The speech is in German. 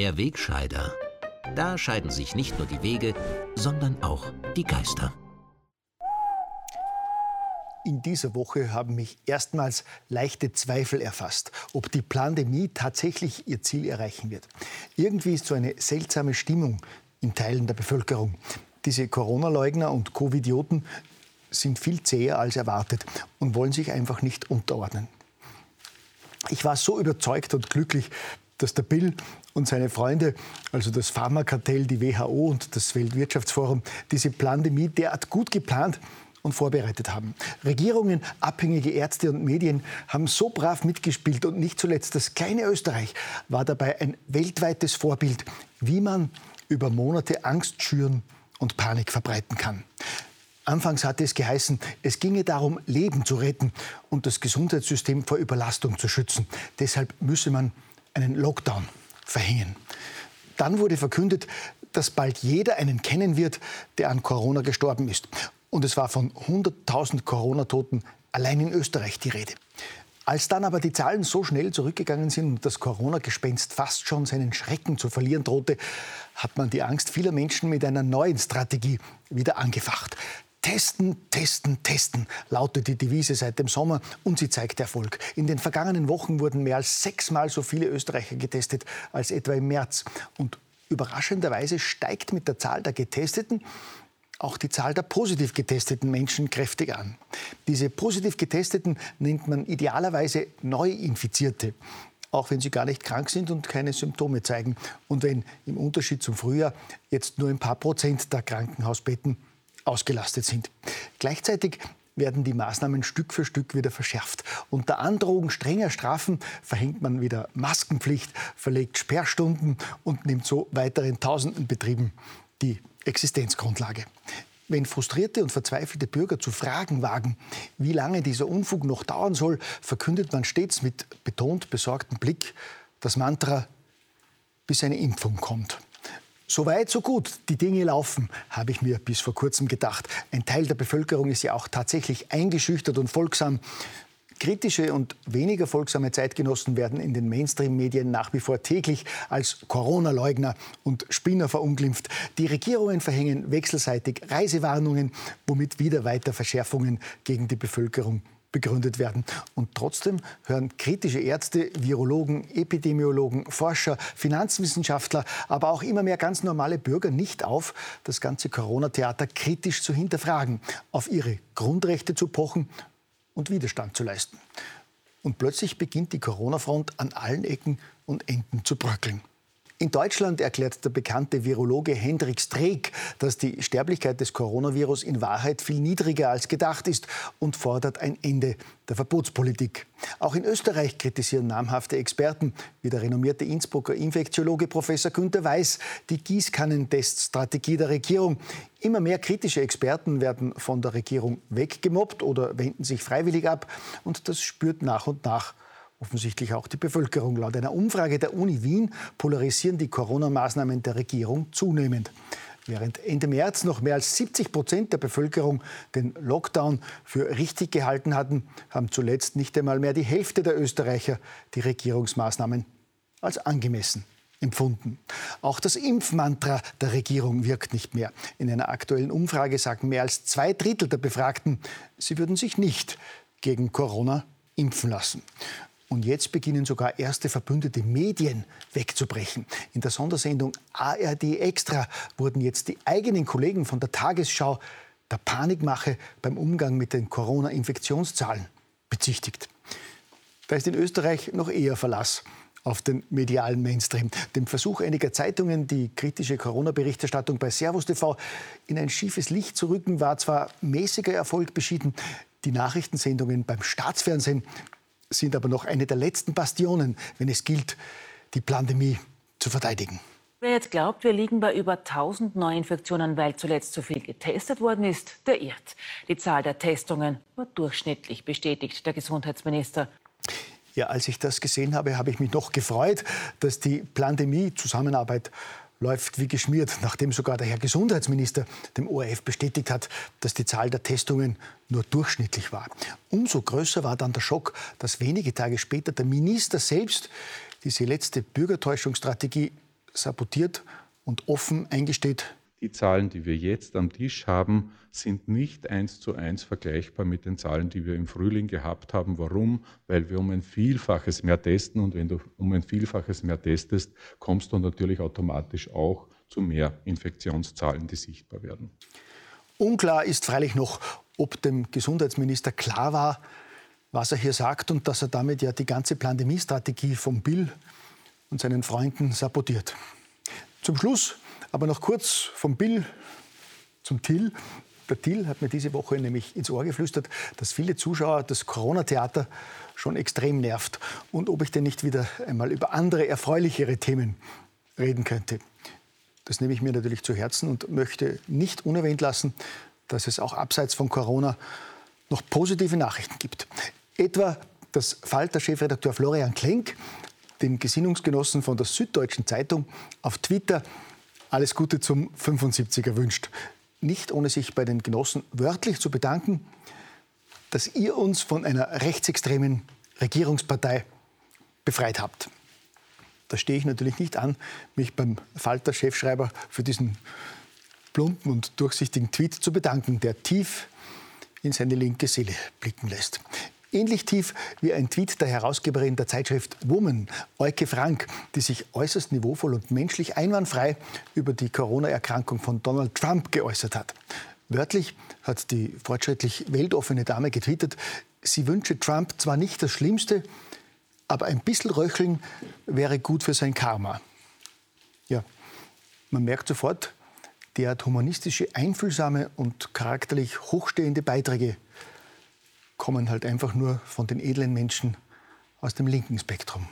Der Wegscheider. Da scheiden sich nicht nur die Wege, sondern auch die Geister. In dieser Woche haben mich erstmals leichte Zweifel erfasst, ob die Pandemie tatsächlich ihr Ziel erreichen wird. Irgendwie ist so eine seltsame Stimmung in Teilen der Bevölkerung. Diese Corona-Leugner und Covidioten sind viel zäher als erwartet und wollen sich einfach nicht unterordnen. Ich war so überzeugt und glücklich, dass der Bill und seine Freunde, also das Pharmakartell, die WHO und das Weltwirtschaftsforum, diese Pandemie derart gut geplant und vorbereitet haben. Regierungen, abhängige Ärzte und Medien haben so brav mitgespielt und nicht zuletzt das kleine Österreich war dabei ein weltweites Vorbild, wie man über Monate Angst schüren und Panik verbreiten kann. Anfangs hatte es geheißen, es ginge darum, Leben zu retten und das Gesundheitssystem vor Überlastung zu schützen. Deshalb müsse man einen Lockdown verhängen. Dann wurde verkündet, dass bald jeder einen kennen wird, der an Corona gestorben ist. Und es war von 100.000 Corona-Toten allein in Österreich die Rede. Als dann aber die Zahlen so schnell zurückgegangen sind und das Corona-Gespenst fast schon seinen Schrecken zu verlieren drohte, hat man die Angst vieler Menschen mit einer neuen Strategie wieder angefacht. Testen, testen, testen lautet die Devise seit dem Sommer und sie zeigt Erfolg. In den vergangenen Wochen wurden mehr als sechsmal so viele Österreicher getestet als etwa im März. Und überraschenderweise steigt mit der Zahl der Getesteten auch die Zahl der positiv getesteten Menschen kräftig an. Diese positiv getesteten nennt man idealerweise Neuinfizierte, auch wenn sie gar nicht krank sind und keine Symptome zeigen. Und wenn im Unterschied zum Frühjahr jetzt nur ein paar Prozent der Krankenhausbetten ausgelastet sind. Gleichzeitig werden die Maßnahmen Stück für Stück wieder verschärft. Unter Androhung strenger Strafen verhängt man wieder Maskenpflicht, verlegt Sperrstunden und nimmt so weiteren tausenden Betrieben die Existenzgrundlage. Wenn frustrierte und verzweifelte Bürger zu fragen wagen, wie lange dieser Unfug noch dauern soll, verkündet man stets mit betont besorgtem Blick das Mantra, bis eine Impfung kommt. So weit, so gut. Die Dinge laufen, habe ich mir bis vor kurzem gedacht. Ein Teil der Bevölkerung ist ja auch tatsächlich eingeschüchtert und folgsam. Kritische und weniger folgsame Zeitgenossen werden in den Mainstream-Medien nach wie vor täglich als Corona-Leugner und Spinner verunglimpft. Die Regierungen verhängen wechselseitig Reisewarnungen, womit wieder weiter Verschärfungen gegen die Bevölkerung begründet werden. Und trotzdem hören kritische Ärzte, Virologen, Epidemiologen, Forscher, Finanzwissenschaftler, aber auch immer mehr ganz normale Bürger nicht auf, das ganze Corona-Theater kritisch zu hinterfragen, auf ihre Grundrechte zu pochen und Widerstand zu leisten. Und plötzlich beginnt die Corona-Front an allen Ecken und Enden zu bröckeln. In Deutschland erklärt der bekannte Virologe Hendrik Streeck, dass die Sterblichkeit des Coronavirus in Wahrheit viel niedriger als gedacht ist und fordert ein Ende der Verbotspolitik. Auch in Österreich kritisieren namhafte Experten, wie der renommierte Innsbrucker Infektiologe Professor Günter Weiß, die Gießkannenteststrategie der Regierung. Immer mehr kritische Experten werden von der Regierung weggemobbt oder wenden sich freiwillig ab. Und das spürt nach und nach offensichtlich auch die Bevölkerung. Laut einer Umfrage der Uni Wien polarisieren die Corona-Maßnahmen der Regierung zunehmend. Während Ende März noch mehr als 70 Prozent der Bevölkerung den Lockdown für richtig gehalten hatten, haben zuletzt nicht einmal mehr die Hälfte der Österreicher die Regierungsmaßnahmen als angemessen empfunden. Auch das Impfmantra der Regierung wirkt nicht mehr. In einer aktuellen Umfrage sagen mehr als zwei Drittel der Befragten, sie würden sich nicht gegen Corona impfen lassen. Und jetzt beginnen sogar erste verbündete Medien wegzubrechen. In der Sondersendung ARD Extra wurden jetzt die eigenen Kollegen von der Tagesschau der Panikmache beim Umgang mit den Corona-Infektionszahlen bezichtigt. Da ist in Österreich noch eher Verlass auf den medialen Mainstream. Dem Versuch einiger Zeitungen, die kritische Corona-Berichterstattung bei Servus TV in ein schiefes Licht zu rücken, war zwar mäßiger Erfolg beschieden. Die Nachrichtensendungen beim Staatsfernsehen sind aber noch eine der letzten Bastionen, wenn es gilt, die Pandemie zu verteidigen. Wer jetzt glaubt, wir liegen bei über 1000 Neuinfektionen, weil zuletzt zu viel getestet worden ist, der irrt. Die Zahl der Testungen war durchschnittlich, bestätigt der Gesundheitsminister. Ja, als ich das gesehen habe, habe ich mich noch gefreut, dass die Pandemie-Zusammenarbeit läuft wie geschmiert, nachdem sogar der Herr Gesundheitsminister dem ORF bestätigt hat, dass die Zahl der Testungen nur durchschnittlich war. Umso größer war dann der Schock, dass wenige Tage später der Minister selbst diese letzte Bürgertäuschungsstrategie sabotiert und offen eingesteht, die Zahlen, die wir jetzt am Tisch haben, sind nicht eins zu eins vergleichbar mit den Zahlen, die wir im Frühling gehabt haben. Warum? Weil wir um ein Vielfaches mehr testen und wenn du um ein Vielfaches mehr testest, kommst du natürlich automatisch auch zu mehr Infektionszahlen, die sichtbar werden. Unklar ist freilich noch, ob dem Gesundheitsminister klar war, was er hier sagt und dass er damit ja die ganze Pandemiestrategie von Bill und seinen Freunden sabotiert. Zum Schluss aber noch kurz vom Bill zum Till. Der Till hat mir diese Woche nämlich ins Ohr geflüstert, dass viele Zuschauer das Corona-Theater schon extrem nervt und ob ich denn nicht wieder einmal über andere erfreulichere Themen reden könnte. Das nehme ich mir natürlich zu Herzen und möchte nicht unerwähnt lassen, dass es auch abseits von Corona noch positive Nachrichten gibt. Etwa, dass Falter-Chefredakteur Florian Klenk dem Gesinnungsgenossen von der Süddeutschen Zeitung auf Twitter alles Gute zum 75er wünscht. Nicht ohne sich bei den Genossen wörtlich zu bedanken, dass ihr uns von einer rechtsextremen Regierungspartei befreit habt. Da stehe ich natürlich nicht an, mich beim Falter-Chefschreiber für diesen plumpen und durchsichtigen Tweet zu bedanken, der tief in seine linke Seele blicken lässt. Ähnlich tief wie ein Tweet der Herausgeberin der Zeitschrift Woman, Euke Frank, die sich äußerst niveauvoll und menschlich einwandfrei über die Corona-Erkrankung von Donald Trump geäußert hat. Wörtlich hat die fortschrittlich weltoffene Dame getwittert, sie wünsche Trump zwar nicht das Schlimmste, aber ein bisschen Röcheln wäre gut für sein Karma. Ja, man merkt sofort, der hat humanistische, einfühlsame und charakterlich hochstehende Beiträge kommen halt einfach nur von den edlen Menschen aus dem linken Spektrum.